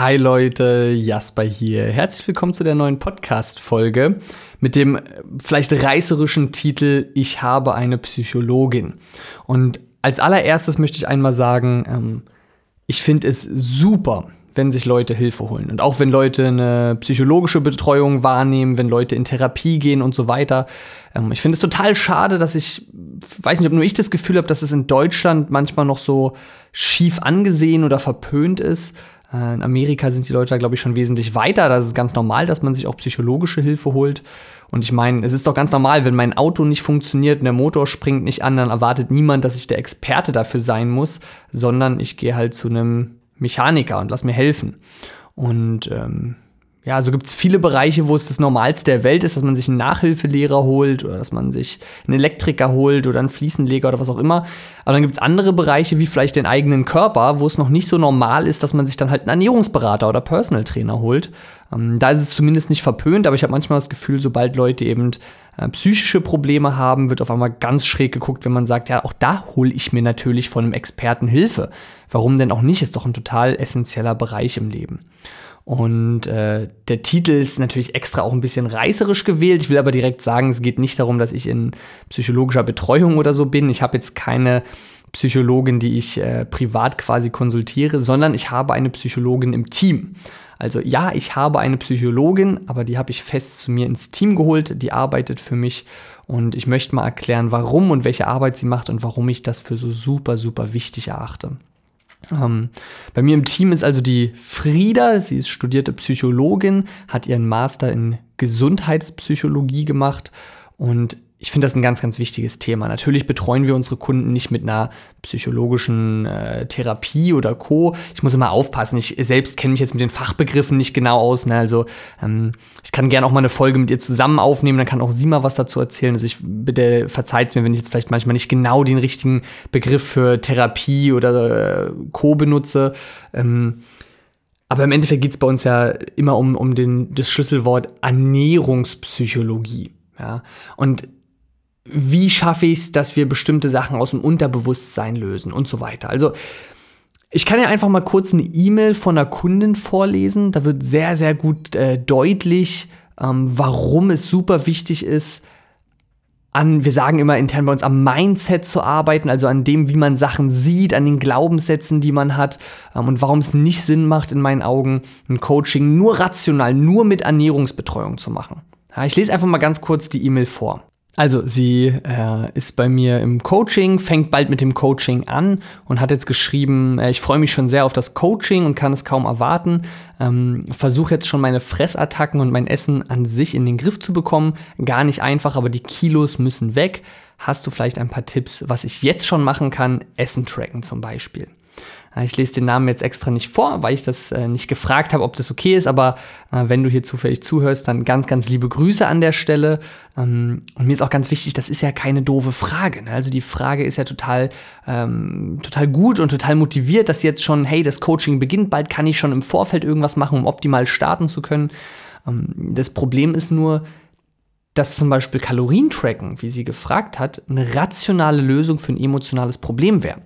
Hi Leute, Jasper hier. Herzlich willkommen zu der neuen Podcast-Folge mit dem äh, vielleicht reißerischen Titel Ich habe eine Psychologin. Und als allererstes möchte ich einmal sagen, ähm, ich finde es super, wenn sich Leute Hilfe holen. Und auch wenn Leute eine psychologische Betreuung wahrnehmen, wenn Leute in Therapie gehen und so weiter. Ähm, ich finde es total schade, dass ich, weiß nicht, ob nur ich das Gefühl habe, dass es in Deutschland manchmal noch so schief angesehen oder verpönt ist. Äh, in Amerika sind die Leute da, glaube ich, schon wesentlich weiter. Da ist ganz normal, dass man sich auch psychologische Hilfe holt. Und ich meine, es ist doch ganz normal, wenn mein Auto nicht funktioniert und der Motor springt nicht an, dann erwartet niemand, dass ich der Experte dafür sein muss, sondern ich gehe halt zu einem Mechaniker und lass mir helfen. Und ähm, ja, also gibt es viele Bereiche, wo es das Normalste der Welt ist, dass man sich einen Nachhilfelehrer holt oder dass man sich einen Elektriker holt oder einen Fliesenleger oder was auch immer. Aber dann gibt es andere Bereiche, wie vielleicht den eigenen Körper, wo es noch nicht so normal ist, dass man sich dann halt einen Ernährungsberater oder Personal Trainer holt. Ähm, da ist es zumindest nicht verpönt, aber ich habe manchmal das Gefühl, sobald Leute eben äh, psychische Probleme haben, wird auf einmal ganz schräg geguckt, wenn man sagt, ja, auch da hole ich mir natürlich von einem Experten Hilfe. Warum denn auch nicht? Ist doch ein total essentieller Bereich im Leben. Und äh, der Titel ist natürlich extra auch ein bisschen reißerisch gewählt. Ich will aber direkt sagen, es geht nicht darum, dass ich in psychologischer Betreuung oder so bin. Ich habe jetzt keine Psychologin, die ich äh, privat quasi konsultiere, sondern ich habe eine Psychologin im Team. Also ja, ich habe eine Psychologin, aber die habe ich fest zu mir ins Team geholt, die arbeitet für mich und ich möchte mal erklären, warum und welche Arbeit sie macht und warum ich das für so super, super wichtig erachte. Ähm, bei mir im Team ist also die Frieda, sie ist studierte Psychologin, hat ihren Master in Gesundheitspsychologie gemacht und ich finde das ein ganz, ganz wichtiges Thema. Natürlich betreuen wir unsere Kunden nicht mit einer psychologischen äh, Therapie oder Co. Ich muss immer aufpassen. Ich selbst kenne mich jetzt mit den Fachbegriffen nicht genau aus. Ne? Also ähm, ich kann gerne auch mal eine Folge mit ihr zusammen aufnehmen, dann kann auch sie mal was dazu erzählen. Also ich bitte verzeiht mir, wenn ich jetzt vielleicht manchmal nicht genau den richtigen Begriff für Therapie oder äh, Co. benutze. Ähm, aber im Endeffekt geht es bei uns ja immer um, um den, das Schlüsselwort Ernährungspsychologie. Ja? Und wie schaffe ich es, dass wir bestimmte Sachen aus dem Unterbewusstsein lösen und so weiter. Also ich kann ja einfach mal kurz eine E-Mail von einer Kundin vorlesen. Da wird sehr, sehr gut äh, deutlich, ähm, warum es super wichtig ist, an, wir sagen immer intern bei uns, am Mindset zu arbeiten, also an dem, wie man Sachen sieht, an den Glaubenssätzen, die man hat ähm, und warum es nicht Sinn macht, in meinen Augen, ein Coaching nur rational, nur mit Ernährungsbetreuung zu machen. Ja, ich lese einfach mal ganz kurz die E-Mail vor. Also sie äh, ist bei mir im Coaching, fängt bald mit dem Coaching an und hat jetzt geschrieben, äh, ich freue mich schon sehr auf das Coaching und kann es kaum erwarten. Ähm, Versuche jetzt schon meine Fressattacken und mein Essen an sich in den Griff zu bekommen. Gar nicht einfach, aber die Kilos müssen weg. Hast du vielleicht ein paar Tipps, was ich jetzt schon machen kann? Essen tracken zum Beispiel. Äh, ich lese den Namen jetzt extra nicht vor, weil ich das äh, nicht gefragt habe, ob das okay ist, aber äh, wenn du hier zufällig zuhörst, dann ganz, ganz liebe Grüße an der Stelle. Ähm, und mir ist auch ganz wichtig, das ist ja keine doofe Frage. Ne? Also die Frage ist ja total, ähm, total gut und total motiviert, dass jetzt schon, hey, das Coaching beginnt, bald kann ich schon im Vorfeld irgendwas machen, um optimal starten zu können. Ähm, das Problem ist nur, dass zum Beispiel Kalorientracken, wie sie gefragt hat, eine rationale Lösung für ein emotionales Problem wäre.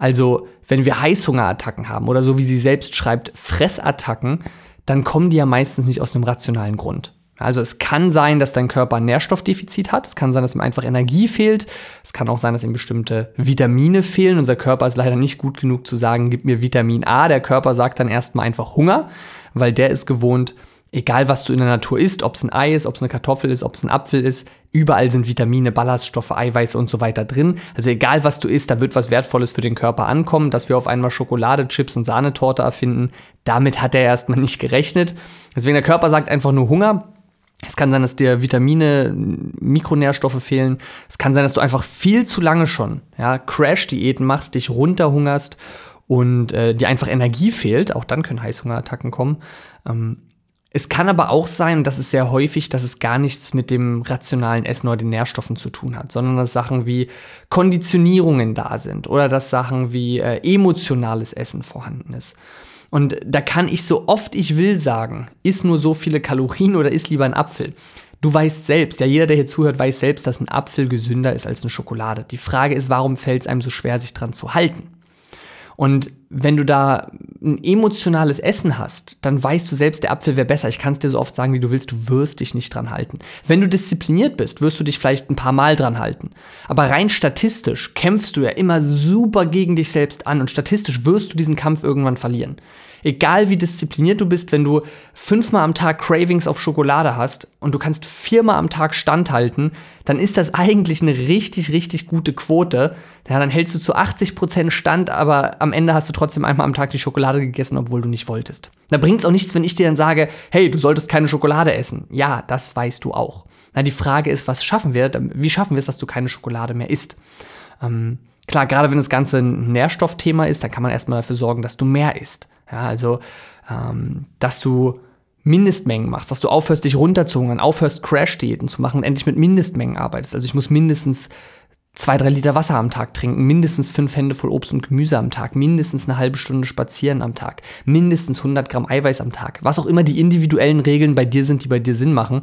Also, wenn wir Heißhungerattacken haben oder so wie sie selbst schreibt, Fressattacken, dann kommen die ja meistens nicht aus einem rationalen Grund. Also es kann sein, dass dein Körper ein Nährstoffdefizit hat. Es kann sein, dass ihm einfach Energie fehlt. Es kann auch sein, dass ihm bestimmte Vitamine fehlen. Unser Körper ist leider nicht gut genug zu sagen, gib mir Vitamin A. Der Körper sagt dann erstmal einfach Hunger, weil der ist gewohnt, egal was du in der Natur isst, ob es ein Ei ist, ob es eine Kartoffel ist, ob es ein Apfel ist, überall sind Vitamine, Ballaststoffe, Eiweiße und so weiter drin. Also egal was du isst, da wird was Wertvolles für den Körper ankommen. Dass wir auf einmal Schokolade, Chips und Sahnetorte erfinden, damit hat er erstmal nicht gerechnet. Deswegen der Körper sagt einfach nur Hunger. Es kann sein, dass dir Vitamine, Mikronährstoffe fehlen. Es kann sein, dass du einfach viel zu lange schon ja, Crash-Diäten machst, dich runterhungerst und äh, dir einfach Energie fehlt. Auch dann können Heißhungerattacken kommen. Ähm, es kann aber auch sein, und das ist sehr häufig, dass es gar nichts mit dem rationalen Essen oder den Nährstoffen zu tun hat, sondern dass Sachen wie Konditionierungen da sind oder dass Sachen wie äh, emotionales Essen vorhanden ist. Und da kann ich so oft ich will sagen, isst nur so viele Kalorien oder isst lieber ein Apfel. Du weißt selbst, ja, jeder, der hier zuhört, weiß selbst, dass ein Apfel gesünder ist als eine Schokolade. Die Frage ist, warum fällt es einem so schwer, sich dran zu halten? Und wenn du da ein emotionales Essen hast, dann weißt du selbst, der Apfel wäre besser. Ich kann es dir so oft sagen, wie du willst, du wirst dich nicht dran halten. Wenn du diszipliniert bist, wirst du dich vielleicht ein paar Mal dran halten. Aber rein statistisch kämpfst du ja immer super gegen dich selbst an und statistisch wirst du diesen Kampf irgendwann verlieren egal wie diszipliniert du bist, wenn du fünfmal am Tag Cravings auf Schokolade hast und du kannst viermal am Tag standhalten, dann ist das eigentlich eine richtig, richtig gute Quote. Ja, dann hältst du zu 80 Prozent stand, aber am Ende hast du trotzdem einmal am Tag die Schokolade gegessen, obwohl du nicht wolltest. Da bringt es auch nichts, wenn ich dir dann sage, hey, du solltest keine Schokolade essen. Ja, das weißt du auch. Na, die Frage ist, was schaffen wir? Wie schaffen wir es, dass du keine Schokolade mehr isst? Ähm, klar, gerade wenn das Ganze ein Nährstoffthema ist, dann kann man erstmal dafür sorgen, dass du mehr isst. Ja, also, ähm, dass du Mindestmengen machst, dass du aufhörst, dich runterzuhungern, aufhörst, Crash-Diäten zu machen und endlich mit Mindestmengen arbeitest. Also ich muss mindestens zwei, drei Liter Wasser am Tag trinken, mindestens fünf Hände voll Obst und Gemüse am Tag, mindestens eine halbe Stunde spazieren am Tag, mindestens 100 Gramm Eiweiß am Tag. Was auch immer die individuellen Regeln bei dir sind, die bei dir Sinn machen.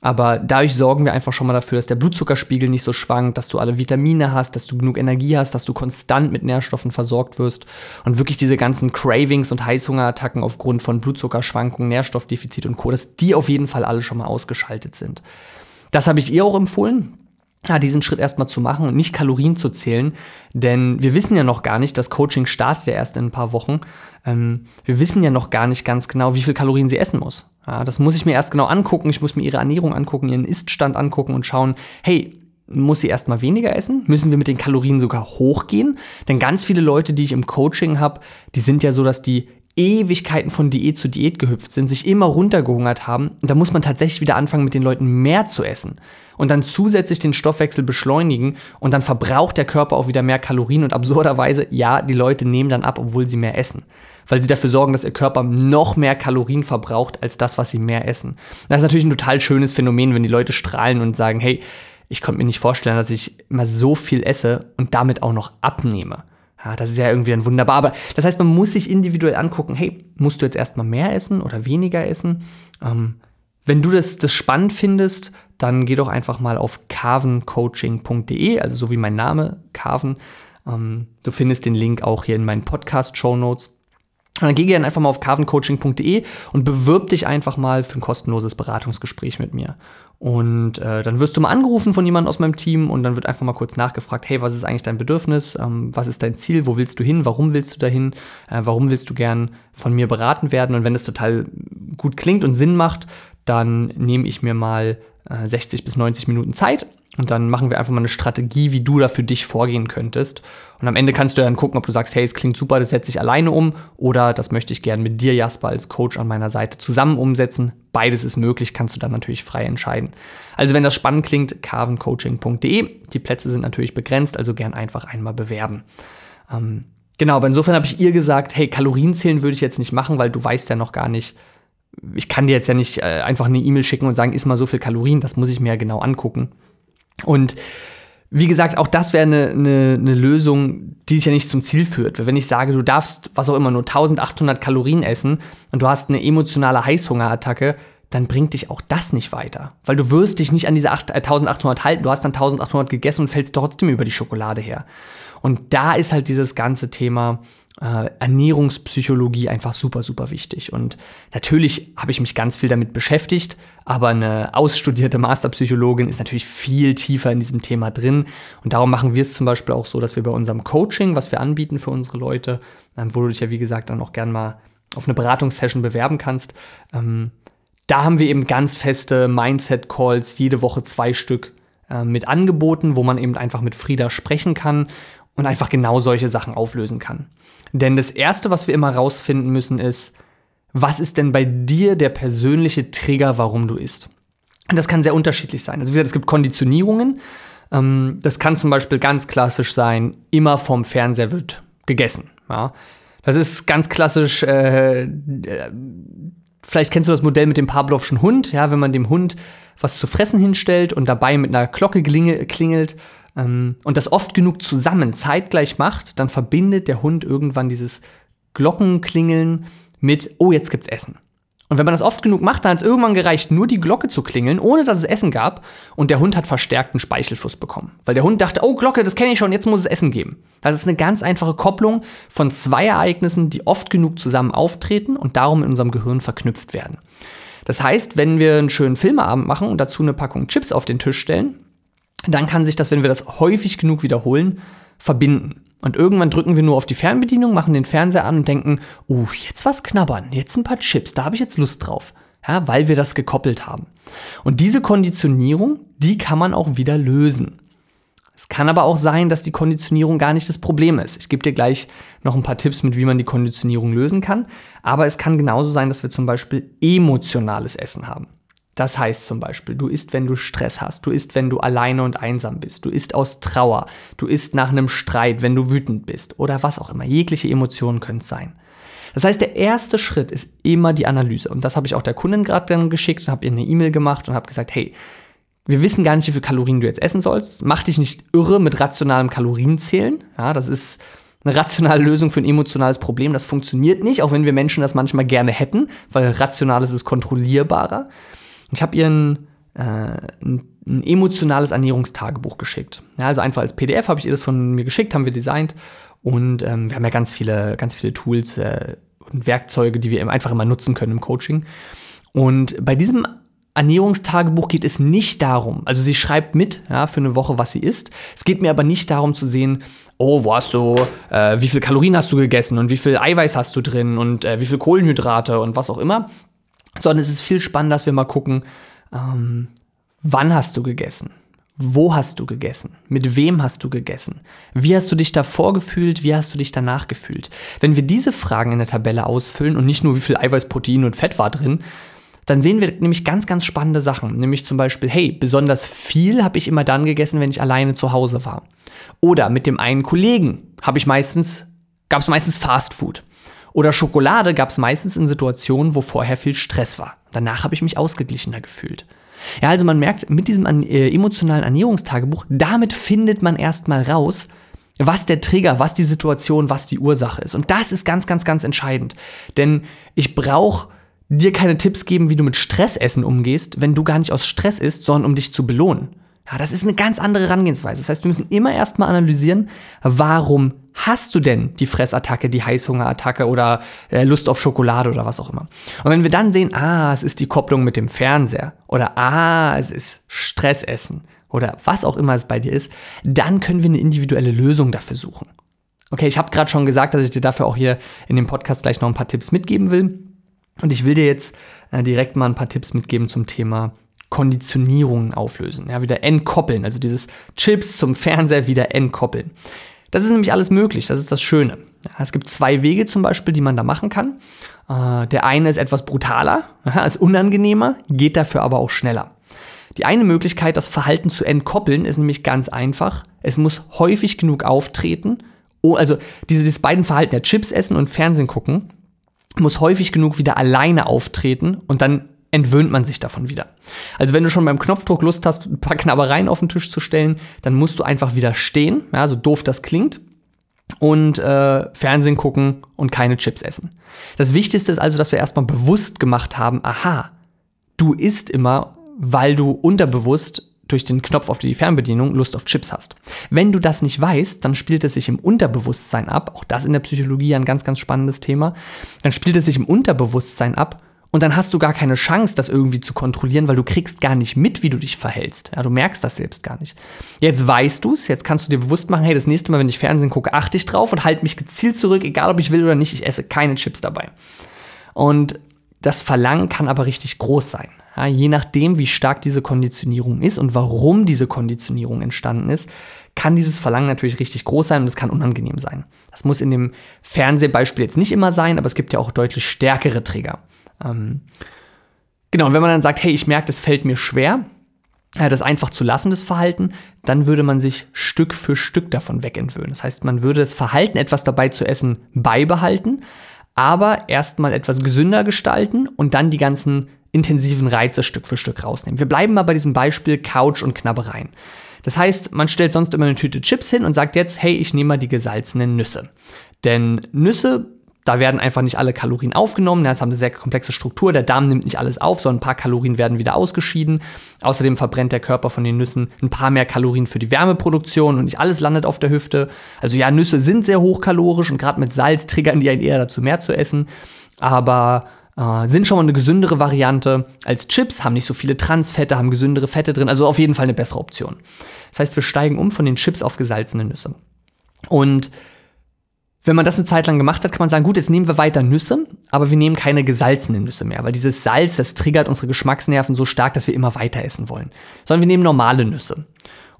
Aber dadurch sorgen wir einfach schon mal dafür, dass der Blutzuckerspiegel nicht so schwankt, dass du alle Vitamine hast, dass du genug Energie hast, dass du konstant mit Nährstoffen versorgt wirst und wirklich diese ganzen Cravings und Heißhungerattacken aufgrund von Blutzuckerschwankungen, Nährstoffdefizit und Co., dass die auf jeden Fall alle schon mal ausgeschaltet sind. Das habe ich ihr auch empfohlen ja, diesen Schritt erstmal zu machen und nicht Kalorien zu zählen. Denn wir wissen ja noch gar nicht, das Coaching startet ja erst in ein paar Wochen. Ähm, wir wissen ja noch gar nicht ganz genau, wie viel Kalorien sie essen muss. Ja, das muss ich mir erst genau angucken. Ich muss mir ihre Ernährung angucken, ihren Iststand angucken und schauen, hey, muss sie erstmal weniger essen? Müssen wir mit den Kalorien sogar hochgehen? Denn ganz viele Leute, die ich im Coaching habe, die sind ja so, dass die Ewigkeiten von Diät zu Diät gehüpft sind, sich immer runtergehungert haben. Da muss man tatsächlich wieder anfangen, mit den Leuten mehr zu essen. Und dann zusätzlich den Stoffwechsel beschleunigen und dann verbraucht der Körper auch wieder mehr Kalorien. Und absurderweise, ja, die Leute nehmen dann ab, obwohl sie mehr essen weil sie dafür sorgen, dass ihr Körper noch mehr Kalorien verbraucht als das, was sie mehr essen. Das ist natürlich ein total schönes Phänomen, wenn die Leute strahlen und sagen, hey, ich konnte mir nicht vorstellen, dass ich immer so viel esse und damit auch noch abnehme. Ja, das ist ja irgendwie ein wunderbar. Aber das heißt, man muss sich individuell angucken, hey, musst du jetzt erstmal mehr essen oder weniger essen? Ähm, wenn du das, das spannend findest, dann geh doch einfach mal auf carvencoaching.de, also so wie mein Name, Carven. Ähm, du findest den Link auch hier in meinen Podcast-Show Notes. Dann geh gerne einfach mal auf carvencoaching.de und bewirb dich einfach mal für ein kostenloses Beratungsgespräch mit mir. Und äh, dann wirst du mal angerufen von jemandem aus meinem Team und dann wird einfach mal kurz nachgefragt, hey, was ist eigentlich dein Bedürfnis? Ähm, was ist dein Ziel? Wo willst du hin? Warum willst du dahin? Äh, warum willst du gern von mir beraten werden? Und wenn das total gut klingt und Sinn macht, dann nehme ich mir mal äh, 60 bis 90 Minuten Zeit und dann machen wir einfach mal eine Strategie, wie du da für dich vorgehen könntest. Und am Ende kannst du dann gucken, ob du sagst, hey, es klingt super, das setze ich alleine um oder das möchte ich gerne mit dir, Jasper, als Coach an meiner Seite zusammen umsetzen. Beides ist möglich, kannst du dann natürlich frei entscheiden. Also wenn das spannend klingt, carvencoaching.de. Die Plätze sind natürlich begrenzt, also gern einfach einmal bewerben. Ähm, genau, aber insofern habe ich ihr gesagt, hey, Kalorien zählen würde ich jetzt nicht machen, weil du weißt ja noch gar nicht, ich kann dir jetzt ja nicht äh, einfach eine E-Mail schicken und sagen, iss mal so viel Kalorien, das muss ich mir ja genau angucken. Und wie gesagt, auch das wäre eine, eine, eine, Lösung, die dich ja nicht zum Ziel führt. Wenn ich sage, du darfst, was auch immer, nur 1800 Kalorien essen und du hast eine emotionale Heißhungerattacke, dann bringt dich auch das nicht weiter. Weil du wirst dich nicht an diese 8, äh, 1800 halten. Du hast dann 1800 gegessen und fällst trotzdem über die Schokolade her. Und da ist halt dieses ganze Thema, äh, Ernährungspsychologie einfach super, super wichtig. Und natürlich habe ich mich ganz viel damit beschäftigt, aber eine ausstudierte Masterpsychologin ist natürlich viel tiefer in diesem Thema drin. Und darum machen wir es zum Beispiel auch so, dass wir bei unserem Coaching, was wir anbieten für unsere Leute, ähm, wo du dich ja wie gesagt dann auch gern mal auf eine Beratungssession bewerben kannst, ähm, da haben wir eben ganz feste Mindset-Calls, jede Woche zwei Stück äh, mit angeboten, wo man eben einfach mit Frieda sprechen kann und einfach genau solche Sachen auflösen kann. Denn das Erste, was wir immer rausfinden müssen, ist, was ist denn bei dir der persönliche Trigger, warum du isst? Und das kann sehr unterschiedlich sein. Also wie gesagt, es gibt Konditionierungen. Ähm, das kann zum Beispiel ganz klassisch sein, immer vom Fernseher wird gegessen. Ja? Das ist ganz klassisch, äh, äh, vielleicht kennst du das Modell mit dem Pavlovschen Hund, ja, wenn man dem Hund was zu fressen hinstellt und dabei mit einer Glocke klingelt ähm, und das oft genug zusammen zeitgleich macht, dann verbindet der Hund irgendwann dieses Glockenklingeln mit, oh, jetzt gibt's Essen. Und wenn man das oft genug macht, dann hat es irgendwann gereicht, nur die Glocke zu klingeln, ohne dass es Essen gab. Und der Hund hat verstärkten Speichelfluss bekommen. Weil der Hund dachte, oh Glocke, das kenne ich schon, jetzt muss es Essen geben. Das ist eine ganz einfache Kopplung von zwei Ereignissen, die oft genug zusammen auftreten und darum in unserem Gehirn verknüpft werden. Das heißt, wenn wir einen schönen Filmeabend machen und dazu eine Packung Chips auf den Tisch stellen, dann kann sich das, wenn wir das häufig genug wiederholen, verbinden. Und irgendwann drücken wir nur auf die Fernbedienung, machen den Fernseher an und denken, uh, jetzt was knabbern, jetzt ein paar Chips, da habe ich jetzt Lust drauf. Ja, weil wir das gekoppelt haben. Und diese Konditionierung, die kann man auch wieder lösen. Es kann aber auch sein, dass die Konditionierung gar nicht das Problem ist. Ich gebe dir gleich noch ein paar Tipps mit, wie man die Konditionierung lösen kann. Aber es kann genauso sein, dass wir zum Beispiel emotionales Essen haben. Das heißt zum Beispiel, du isst, wenn du Stress hast, du isst, wenn du alleine und einsam bist, du isst aus Trauer, du isst nach einem Streit, wenn du wütend bist oder was auch immer. Jegliche Emotionen können es sein. Das heißt, der erste Schritt ist immer die Analyse. Und das habe ich auch der Kundin gerade dann geschickt und habe ihr eine E-Mail gemacht und habe gesagt, hey, wir wissen gar nicht, wie viele Kalorien du jetzt essen sollst. Mach dich nicht irre mit rationalem Kalorienzählen. Ja, das ist eine rationale Lösung für ein emotionales Problem. Das funktioniert nicht, auch wenn wir Menschen das manchmal gerne hätten, weil rational ist es kontrollierbarer. Ich habe ihr ein, äh, ein, emotionales Ernährungstagebuch geschickt. Ja, also einfach als PDF habe ich ihr das von mir geschickt, haben wir designt. Und ähm, wir haben ja ganz viele, ganz viele Tools äh, und Werkzeuge, die wir einfach immer nutzen können im Coaching. Und bei diesem Ernährungstagebuch geht es nicht darum, also sie schreibt mit ja, für eine Woche, was sie isst. Es geht mir aber nicht darum zu sehen, oh, wo hast du, äh, wie viel Kalorien hast du gegessen und wie viel Eiweiß hast du drin und äh, wie viel Kohlenhydrate und was auch immer, sondern es ist viel spannender, dass wir mal gucken, ähm, wann hast du gegessen? Wo hast du gegessen? Mit wem hast du gegessen? Wie hast du dich davor gefühlt? Wie hast du dich danach gefühlt? Wenn wir diese Fragen in der Tabelle ausfüllen und nicht nur wie viel Eiweiß, Protein und Fett war drin, dann sehen wir nämlich ganz, ganz spannende Sachen. Nämlich zum Beispiel, hey, besonders viel habe ich immer dann gegessen, wenn ich alleine zu Hause war. Oder mit dem einen Kollegen habe ich meistens, gab es meistens Fast Food. Oder Schokolade gab es meistens in Situationen, wo vorher viel Stress war. Danach habe ich mich ausgeglichener gefühlt. Ja, also man merkt, mit diesem äh, emotionalen Ernährungstagebuch, damit findet man erstmal raus, was der Trigger, was die Situation, was die Ursache ist. Und das ist ganz, ganz, ganz entscheidend. Denn ich brauche dir keine Tipps geben, wie du mit Stressessen umgehst, wenn du gar nicht aus Stress isst, sondern um dich zu belohnen. Ja, das ist eine ganz andere Herangehensweise. Das heißt, wir müssen immer erstmal analysieren, warum hast du denn die Fressattacke, die Heißhungerattacke oder äh, Lust auf Schokolade oder was auch immer. Und wenn wir dann sehen, ah, es ist die Kopplung mit dem Fernseher oder ah, es ist Stressessen oder was auch immer es bei dir ist, dann können wir eine individuelle Lösung dafür suchen. Okay, ich habe gerade schon gesagt, dass ich dir dafür auch hier in dem Podcast gleich noch ein paar Tipps mitgeben will. Und ich will dir jetzt äh, direkt mal ein paar Tipps mitgeben zum Thema Konditionierungen auflösen. Ja, wieder entkoppeln. Also dieses Chips zum Fernseher wieder entkoppeln. Das ist nämlich alles möglich. Das ist das Schöne. Es gibt zwei Wege zum Beispiel, die man da machen kann. Äh, der eine ist etwas brutaler, ist unangenehmer, geht dafür aber auch schneller. Die eine Möglichkeit, das Verhalten zu entkoppeln, ist nämlich ganz einfach. Es muss häufig genug auftreten. Oh, also diese, diese beiden Verhalten, ja, Chips essen und Fernsehen gucken, muss häufig genug wieder alleine auftreten und dann entwöhnt man sich davon wieder. Also wenn du schon beim Knopfdruck Lust hast, ein paar Knabbereien auf den Tisch zu stellen, dann musst du einfach wieder stehen, ja, so doof das klingt, und äh, Fernsehen gucken und keine Chips essen. Das Wichtigste ist also, dass wir erstmal bewusst gemacht haben, aha, du isst immer, weil du unterbewusst durch den Knopf auf die Fernbedienung Lust auf Chips hast. Wenn du das nicht weißt, dann spielt es sich im Unterbewusstsein ab. Auch das in der Psychologie ein ganz, ganz spannendes Thema. Dann spielt es sich im Unterbewusstsein ab und dann hast du gar keine Chance, das irgendwie zu kontrollieren, weil du kriegst gar nicht mit, wie du dich verhältst. Ja, du merkst das selbst gar nicht. Jetzt weißt du es, jetzt kannst du dir bewusst machen, hey, das nächste Mal, wenn ich Fernsehen gucke, achte ich drauf und halte mich gezielt zurück, egal ob ich will oder nicht, ich esse keine Chips dabei. Und das Verlangen kann aber richtig groß sein. Ja, je nachdem, wie stark diese Konditionierung ist und warum diese Konditionierung entstanden ist, kann dieses Verlangen natürlich richtig groß sein und es kann unangenehm sein. Das muss in dem Fernsehbeispiel jetzt nicht immer sein, aber es gibt ja auch deutlich stärkere Trigger. Ähm, genau, und wenn man dann sagt, hey, ich merke, das fällt mir schwer, das einfach zu lassen, das Verhalten, dann würde man sich Stück für Stück davon wegentwöhnen. Das heißt, man würde das Verhalten, etwas dabei zu essen, beibehalten, aber erstmal etwas gesünder gestalten und dann die ganzen intensiven Reize Stück für Stück rausnehmen. Wir bleiben mal bei diesem Beispiel Couch und Knabbereien. Das heißt, man stellt sonst immer eine Tüte Chips hin und sagt jetzt, hey, ich nehme mal die gesalzenen Nüsse. Denn Nüsse Da werden einfach nicht alle Kalorien aufgenommen. Das haben eine sehr komplexe Struktur. Der Darm nimmt nicht alles auf, sondern ein paar Kalorien werden wieder ausgeschieden. Außerdem verbrennt der Körper von den Nüssen ein paar mehr Kalorien für die Wärmeproduktion und nicht alles landet auf der Hüfte. Also ja, Nüsse sind sehr hochkalorisch und gerade mit Salz triggern die einen eher dazu, mehr zu essen. Aber äh, sind schon mal eine gesündere Variante als Chips, haben nicht so viele Transfette, haben gesündere Fette drin. Also auf jeden Fall eine bessere Option. Das heißt, wir steigen um von den Chips auf gesalzene Nüsse. Und wenn man das eine Zeit lang gemacht hat, kann man sagen, gut, jetzt nehmen wir weiter Nüsse, aber wir nehmen keine gesalzenen Nüsse mehr, weil dieses Salz, das triggert unsere Geschmacksnerven so stark, dass wir immer weiter essen wollen. Sondern wir nehmen normale Nüsse.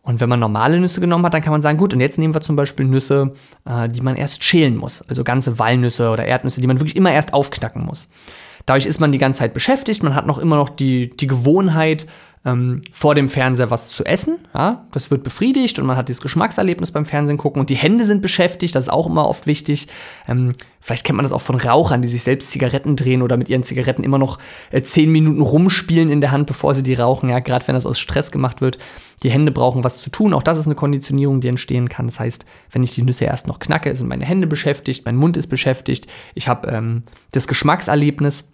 Und wenn man normale Nüsse genommen hat, dann kann man sagen, gut, und jetzt nehmen wir zum Beispiel Nüsse, äh, die man erst schälen muss. Also ganze Walnüsse oder Erdnüsse, die man wirklich immer erst aufknacken muss. Dadurch ist man die ganze Zeit beschäftigt, man hat noch immer noch die, die Gewohnheit, ähm, vor dem Fernseher was zu essen. Ja, das wird befriedigt und man hat dieses Geschmackserlebnis beim Fernsehen gucken und die Hände sind beschäftigt, das ist auch immer oft wichtig. Ähm, vielleicht kennt man das auch von Rauchern, die sich selbst Zigaretten drehen oder mit ihren Zigaretten immer noch äh, zehn Minuten rumspielen in der Hand, bevor sie die rauchen. Ja, gerade wenn das aus Stress gemacht wird. Die Hände brauchen was zu tun. Auch das ist eine Konditionierung, die entstehen kann. Das heißt, wenn ich die Nüsse erst noch knacke, sind meine Hände beschäftigt, mein Mund ist beschäftigt, ich habe ähm, das Geschmackserlebnis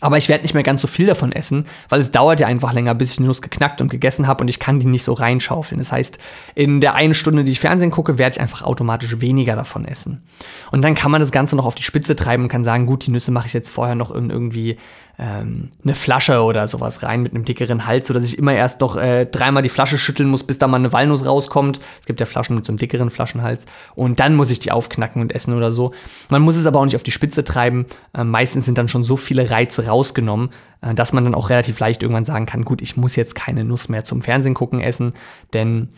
aber ich werde nicht mehr ganz so viel davon essen, weil es dauert ja einfach länger, bis ich die Nuss geknackt und gegessen habe und ich kann die nicht so reinschaufeln. Das heißt, in der einen Stunde, die ich Fernsehen gucke, werde ich einfach automatisch weniger davon essen. Und dann kann man das Ganze noch auf die Spitze treiben und kann sagen, gut, die Nüsse mache ich jetzt vorher noch in irgendwie ähm, eine Flasche oder sowas rein mit einem dickeren Hals, sodass ich immer erst doch äh, dreimal die Flasche schütteln muss, bis da mal eine Walnuss rauskommt. Es gibt ja Flaschen mit so einem dickeren Flaschenhals. Und dann muss ich die aufknacken und essen oder so. Man muss es aber auch nicht auf die Spitze treiben. Äh, meistens sind dann schon so viele Reize rausgenommen, äh, dass man dann auch relativ leicht irgendwann sagen kann, gut, ich muss jetzt keine Nuss mehr zum Fernsehen gucken essen, denn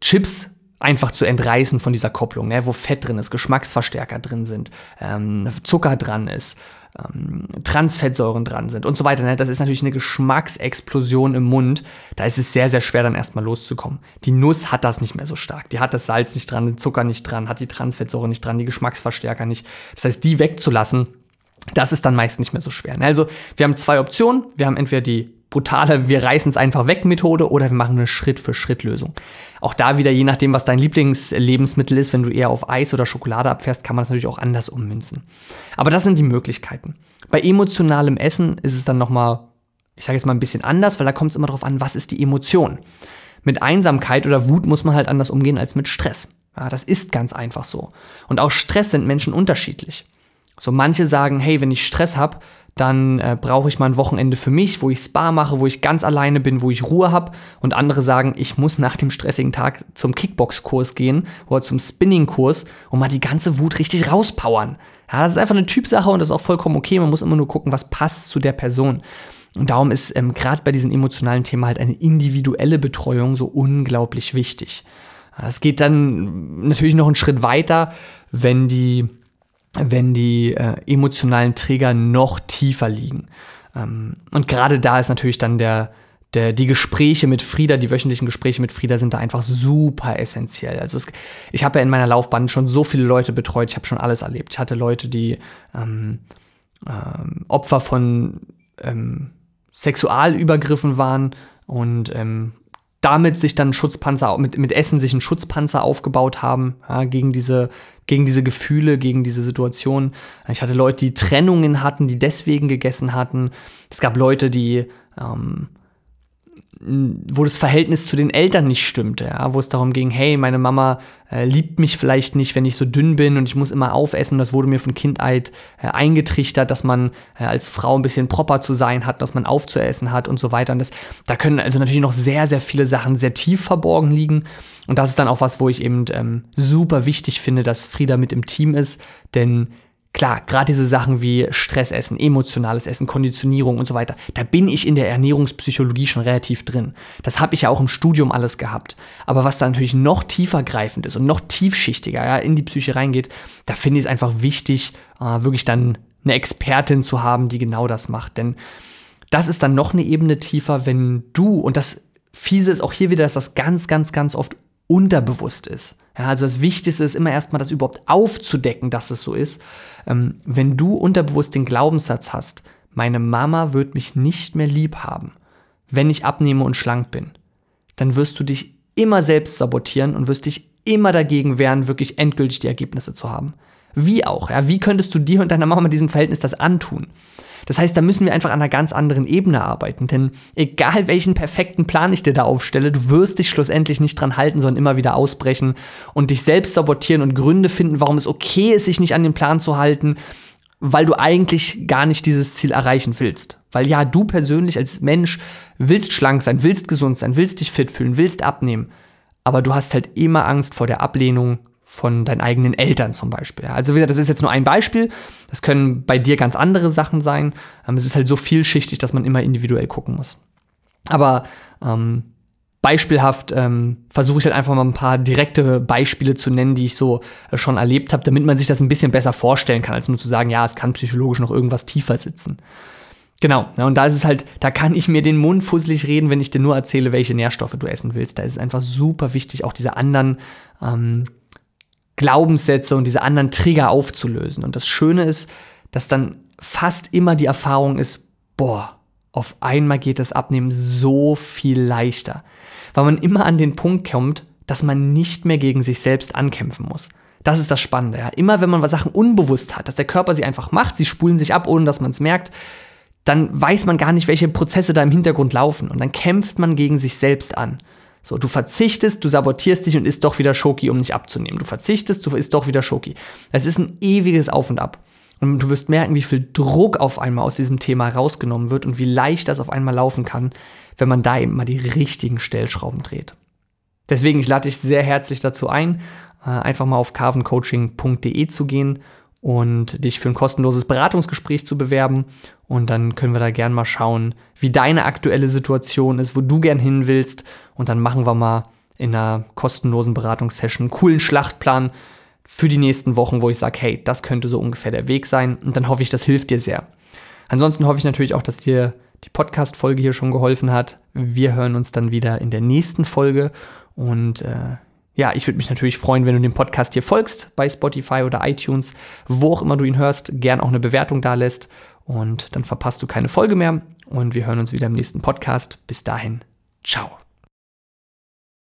Chips einfach zu entreißen von dieser Kopplung, ne, wo Fett drin ist, Geschmacksverstärker drin sind, ähm, Zucker dran ist ähm, Transfettsäuren dran sind und so weiter. Ne? Das ist natürlich eine Geschmacksexplosion im Mund. Da ist es sehr, sehr schwer, dann erstmal loszukommen. Die Nuss hat das nicht mehr so stark. Die hat das Salz nicht dran, den Zucker nicht dran, hat die Transfettsäure nicht dran, die Geschmacksverstärker nicht. Das heißt, die wegzulassen, das ist dann meist nicht mehr so schwer. Ne? Also, wir haben zwei Optionen. Wir haben entweder die brutale, wir reißen es einfach weg Methode oder wir machen eine Schritt-für-Schritt-Lösung. Auch da wieder, je nachdem, was dein Lieblingslebensmittel ist, wenn du eher auf Eis oder Schokolade abfährst, kann man das natürlich auch anders ummünzen. Aber das sind die Möglichkeiten. Bei emotionalem Essen ist es dann nochmal, ich sage jetzt mal ein bisschen anders, weil da kommt es immer darauf an, was ist die Emotion. Mit Einsamkeit oder Wut muss man halt anders umgehen als mit Stress. Ja, das ist ganz einfach so. Und auch Stress sind Menschen unterschiedlich. So manche sagen, hey, wenn ich Stress habe, dann äh, brauche ich mal ein Wochenende für mich, wo ich Spa mache, wo ich ganz alleine bin, wo ich Ruhe habe. Und andere sagen, ich muss nach dem stressigen Tag zum Kickbox-Kurs gehen oder zum Spinning-Kurs und mal die ganze Wut richtig rauspowern. Ja, das ist einfach eine Typsache und das ist auch vollkommen okay. Man muss immer nur gucken, was passt zu der Person. Und darum ist ähm, gerade bei diesen emotionalen Themen halt eine individuelle Betreuung so unglaublich wichtig. Das geht dann natürlich noch einen Schritt weiter, wenn die wenn die äh, emotionalen Trigger noch tiefer liegen. Ähm, und gerade da ist natürlich dann der, der, die Gespräche mit Frieda, die wöchentlichen Gespräche mit Frieda sind da einfach super essentiell. Also es, ich habe ja in meiner Laufbahn schon so viele Leute betreut, ich habe schon alles erlebt. Ich hatte Leute, die ähm, ähm, Opfer von ähm, Sexualübergriffen waren und ähm, damit sich dann Schutzpanzer, mit, mit Essen sich einen Schutzpanzer aufgebaut haben, ja, gegen, diese, gegen diese Gefühle, gegen diese Situation. Ich hatte Leute, die Trennungen hatten, die deswegen gegessen hatten. Es gab Leute, die ähm, wo das Verhältnis zu den Eltern nicht stimmte, ja, wo es darum ging, hey, meine Mama äh, liebt mich vielleicht nicht, wenn ich so dünn bin und ich muss immer aufessen. Das wurde mir von Kindheit äh, eingetrichtert, dass man äh, als Frau ein bisschen proper zu sein hat, dass man aufzuessen hat und so weiter. Und das, da können also natürlich noch sehr, sehr viele Sachen sehr tief verborgen liegen. Und das ist dann auch was, wo ich eben ähm, super wichtig finde, dass Frieda mit im Team ist, denn Klar, gerade diese Sachen wie Stressessen, emotionales Essen, Konditionierung und so weiter, da bin ich in der Ernährungspsychologie schon relativ drin. Das habe ich ja auch im Studium alles gehabt. Aber was da natürlich noch tiefer greifend ist und noch tiefschichtiger ja, in die Psyche reingeht, da finde ich es einfach wichtig, äh, wirklich dann eine Expertin zu haben, die genau das macht. Denn das ist dann noch eine Ebene tiefer, wenn du, und das Fiese ist auch hier wieder, dass das ganz, ganz, ganz oft unterbewusst ist. Ja, also das Wichtigste ist immer erstmal, das überhaupt aufzudecken, dass es so ist. Ähm, wenn du unterbewusst den Glaubenssatz hast, meine Mama wird mich nicht mehr lieb haben, wenn ich abnehme und schlank bin, dann wirst du dich immer selbst sabotieren und wirst dich immer dagegen wehren, wirklich endgültig die Ergebnisse zu haben. Wie auch? Ja? Wie könntest du dir und deiner Mama diesem Verhältnis das antun? Das heißt, da müssen wir einfach an einer ganz anderen Ebene arbeiten. Denn egal welchen perfekten Plan ich dir da aufstelle, du wirst dich schlussendlich nicht dran halten, sondern immer wieder ausbrechen und dich selbst sabotieren und Gründe finden, warum es okay ist, sich nicht an den Plan zu halten, weil du eigentlich gar nicht dieses Ziel erreichen willst. Weil ja, du persönlich als Mensch willst schlank sein, willst gesund sein, willst dich fit fühlen, willst abnehmen. Aber du hast halt immer Angst vor der Ablehnung von deinen eigenen Eltern zum Beispiel. Also wie gesagt, das ist jetzt nur ein Beispiel. Das können bei dir ganz andere Sachen sein. Ähm, es ist halt so vielschichtig, dass man immer individuell gucken muss. Aber ähm, beispielhaft ähm, versuche ich halt einfach mal ein paar direkte Beispiele zu nennen, die ich so äh, schon erlebt habe, damit man sich das ein bisschen besser vorstellen kann, als nur zu sagen, ja, es kann psychologisch noch irgendwas tiefer sitzen. Genau, ja, und da ist es halt, da kann ich mir den Mund fusselig reden, wenn ich dir nur erzähle, welche Nährstoffe du essen willst. Da ist es einfach super wichtig, auch diese anderen ähm, Glaubenssätze und diese anderen Trigger aufzulösen. Und das Schöne ist, dass dann fast immer die Erfahrung ist, boah, auf einmal geht das Abnehmen so viel leichter. Weil man immer an den Punkt kommt, dass man nicht mehr gegen sich selbst ankämpfen muss. Das ist das Spannende. Ja. Immer wenn man Sachen unbewusst hat, dass der Körper sie einfach macht, sie spulen sich ab, ohne dass man es merkt, dann weiß man gar nicht, welche Prozesse da im Hintergrund laufen. Und dann kämpft man gegen sich selbst an. So, du verzichtest, du sabotierst dich und isst doch wieder Schoki, um nicht abzunehmen. Du verzichtest, du isst doch wieder Schoki. Es ist ein ewiges Auf und Ab. Und du wirst merken, wie viel Druck auf einmal aus diesem Thema rausgenommen wird und wie leicht das auf einmal laufen kann, wenn man da eben mal die richtigen Stellschrauben dreht. Deswegen, ich lade dich sehr herzlich dazu ein, äh, einfach mal auf carvencoaching.de zu gehen und dich für ein kostenloses Beratungsgespräch zu bewerben. Und dann können wir da gern mal schauen, wie deine aktuelle Situation ist, wo du gern hin willst. Und dann machen wir mal in einer kostenlosen Beratungssession einen coolen Schlachtplan für die nächsten Wochen, wo ich sage, hey, das könnte so ungefähr der Weg sein. Und dann hoffe ich, das hilft dir sehr. Ansonsten hoffe ich natürlich auch, dass dir die Podcast-Folge hier schon geholfen hat. Wir hören uns dann wieder in der nächsten Folge. Und äh, ja, ich würde mich natürlich freuen, wenn du dem Podcast hier folgst bei Spotify oder iTunes, wo auch immer du ihn hörst, gern auch eine Bewertung da lässt und dann verpasst du keine Folge mehr und wir hören uns wieder im nächsten Podcast. Bis dahin, ciao.